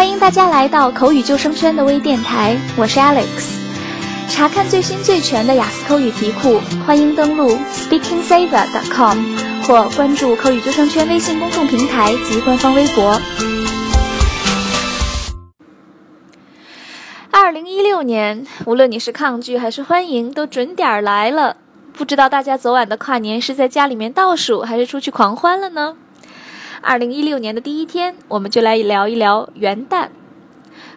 欢迎大家来到口语救生圈的微电台，我是 Alex。查看最新最全的雅思口语题库，欢迎登录 SpeakingSaver.com 或关注口语救生圈微信公众平台及官方微博。二零一六年，无论你是抗拒还是欢迎，都准点儿来了。不知道大家昨晚的跨年是在家里面倒数，还是出去狂欢了呢？二零一六年的第一天，我们就来聊一聊元旦。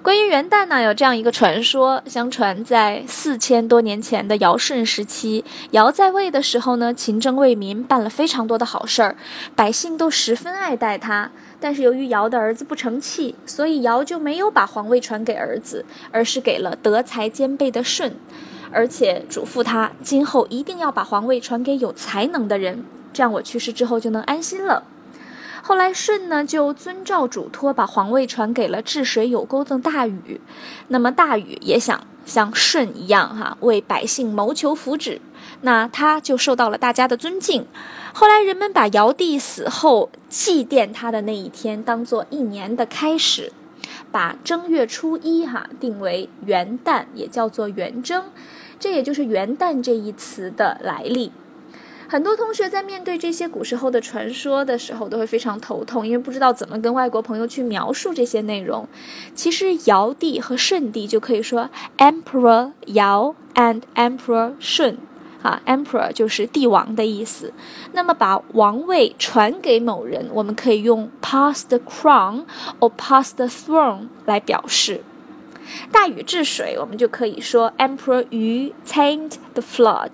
关于元旦呢，有这样一个传说：相传在四千多年前的尧舜时期，尧在位的时候呢，勤政为民，办了非常多的好事儿，百姓都十分爱戴他。但是由于尧的儿子不成器，所以尧就没有把皇位传给儿子，而是给了德才兼备的舜，而且嘱咐他今后一定要把皇位传给有才能的人，这样我去世之后就能安心了。后来舜呢就遵照嘱托，把皇位传给了治水有功的大禹。那么大禹也想像舜一样，哈，为百姓谋求福祉，那他就受到了大家的尊敬。后来人们把尧帝死后祭奠他的那一天当做一年的开始，把正月初一哈定为元旦，也叫做元征，这也就是元旦这一词的来历。很多同学在面对这些古时候的传说的时候，都会非常头痛，因为不知道怎么跟外国朋友去描述这些内容。其实尧帝和舜帝就可以说 Emperor 尧 and Emperor 舜啊，Emperor 就是帝王的意思。那么把王位传给某人，我们可以用 pass the crown or pass the throne 来表示。大禹治水，我们就可以说 Emperor Yu tamed the flood。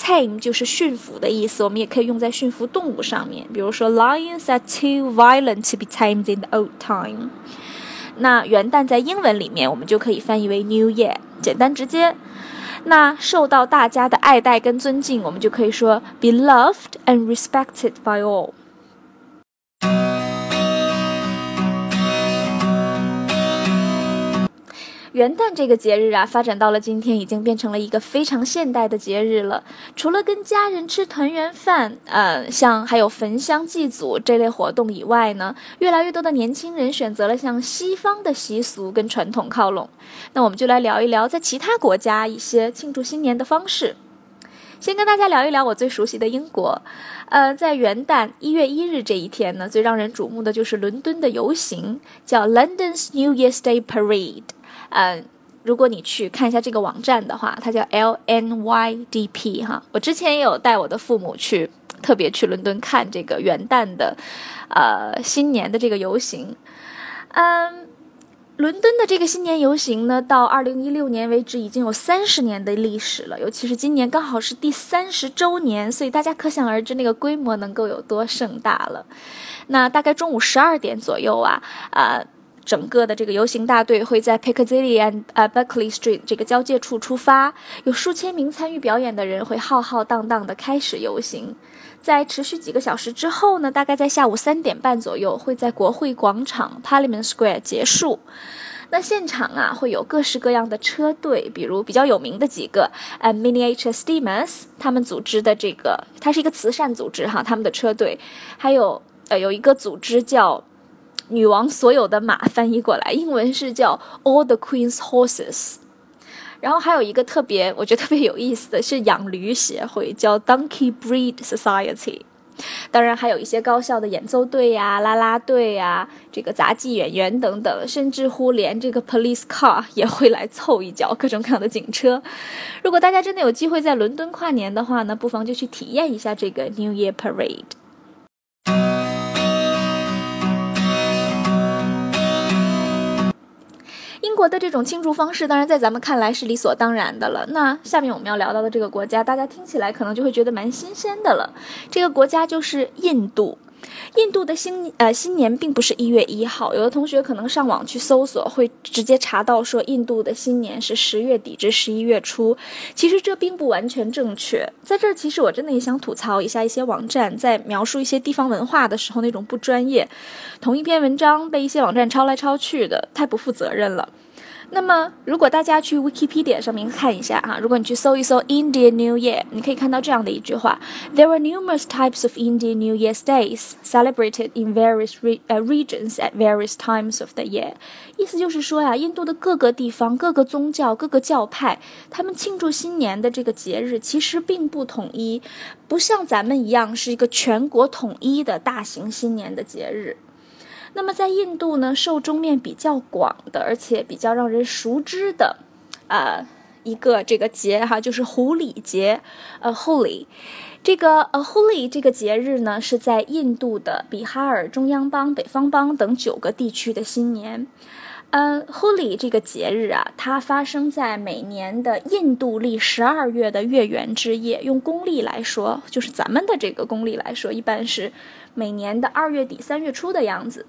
Tame 就是驯服的意思，我们也可以用在驯服动物上面，比如说 lions are too violent to be tamed in the old time。那元旦在英文里面，我们就可以翻译为 New Year，简单直接。那受到大家的爱戴跟尊敬，我们就可以说 beloved and respected by all。元旦这个节日啊，发展到了今天，已经变成了一个非常现代的节日了。除了跟家人吃团圆饭，呃，像还有焚香祭祖这类活动以外呢，越来越多的年轻人选择了向西方的习俗跟传统靠拢。那我们就来聊一聊在其他国家一些庆祝新年的方式。先跟大家聊一聊我最熟悉的英国。呃，在元旦一月一日这一天呢，最让人瞩目的就是伦敦的游行，叫 London's New Year's Day Parade。嗯，如果你去看一下这个网站的话，它叫 L N Y D P 哈。我之前也有带我的父母去，特别去伦敦看这个元旦的，呃，新年的这个游行。嗯，伦敦的这个新年游行呢，到二零一六年为止已经有三十年的历史了，尤其是今年刚好是第三十周年，所以大家可想而知那个规模能够有多盛大了。那大概中午十二点左右啊，啊。整个的这个游行大队会在 Piccadilly and 呃 Berkeley Street 这个交界处出发，有数千名参与表演的人会浩浩荡荡的开始游行，在持续几个小时之后呢，大概在下午三点半左右会在国会广场 Parliament Square 结束。那现场啊会有各式各样的车队，比如比较有名的几个呃 Miniature Steamers，他们组织的这个，它是一个慈善组织哈，他们的车队，还有呃有一个组织叫。女王所有的马翻译过来，英文是叫 All the Queen's Horses。然后还有一个特别，我觉得特别有意思的是养驴协会，叫 Donkey Breed Society。当然还有一些高校的演奏队呀、啦啦队呀、这个杂技演员等等，甚至乎连这个 Police Car 也会来凑一脚，各种各样的警车。如果大家真的有机会在伦敦跨年的话呢，不妨就去体验一下这个 New Year Parade。国的这种庆祝方式，当然在咱们看来是理所当然的了。那下面我们要聊到的这个国家，大家听起来可能就会觉得蛮新鲜的了。这个国家就是印度。印度的新呃新年并不是一月一号，有的同学可能上网去搜索，会直接查到说印度的新年是十月底至十一月初。其实这并不完全正确。在这儿，其实我真的也想吐槽一下一些网站在描述一些地方文化的时候那种不专业，同一篇文章被一些网站抄来抄去的，太不负责任了。那么，如果大家去 Wikipedia 上面看一下哈，如果你去搜一搜 Indian New Year，你可以看到这样的一句话：There are numerous types of Indian New Year's days celebrated in various re 呃 regions at various times of the year。意思就是说呀，印度的各个地方、各个宗教、各个教派，他们庆祝新年的这个节日其实并不统一，不像咱们一样是一个全国统一的大型新年的节日。那么在印度呢，受众面比较广的，而且比较让人熟知的，啊，一个这个节哈，就是狐狸节，呃，Holi。这个呃，Holi 这个节日呢，是在印度的比哈尔中央邦、北方邦等九个地区的新年。嗯，Holi 这个节日啊，它发生在每年的印度历十二月的月圆之夜。用公历来说，就是咱们的这个公历来说，一般是每年的二月底三月初的样子。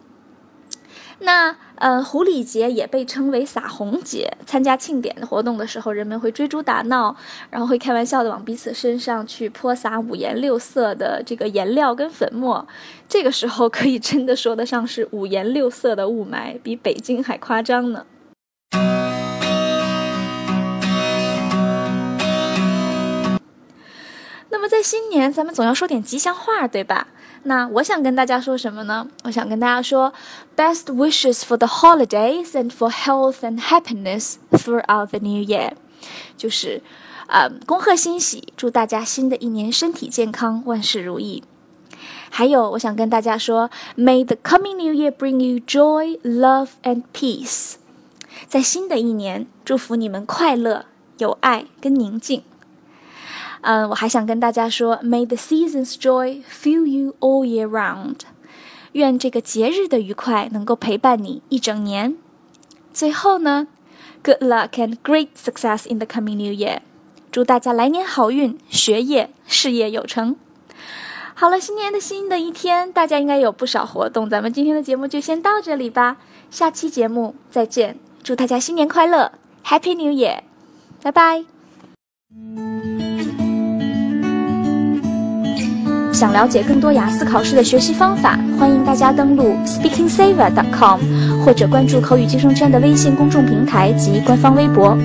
那呃，狐狸节也被称为撒红节。参加庆典的活动的时候，人们会追逐打闹，然后会开玩笑的往彼此身上去泼洒五颜六色的这个颜料跟粉末。这个时候可以真的说得上是五颜六色的雾霾，比北京还夸张呢。那么在新年，咱们总要说点吉祥话，对吧？那我想跟大家说什么呢？我想跟大家说，best wishes for the holidays and for health and happiness throughout the new year，就是，呃，恭贺新喜，祝大家新的一年身体健康，万事如意。还有，我想跟大家说，May the coming new year bring you joy, love and peace。在新的一年，祝福你们快乐、有爱跟宁静。嗯，我还想跟大家说，May the season's joy fill you all year round。愿这个节日的愉快能够陪伴你一整年。最后呢，Good luck and great success in the coming new year。祝大家来年好运，学业事业有成。好了，新年的新的一天，大家应该有不少活动。咱们今天的节目就先到这里吧，下期节目再见。祝大家新年快乐，Happy New Year！拜拜。想了解更多雅思考试的学习方法，欢迎大家登录 SpeakingSaver.com，或者关注口语计生圈的微信公众平台及官方微博。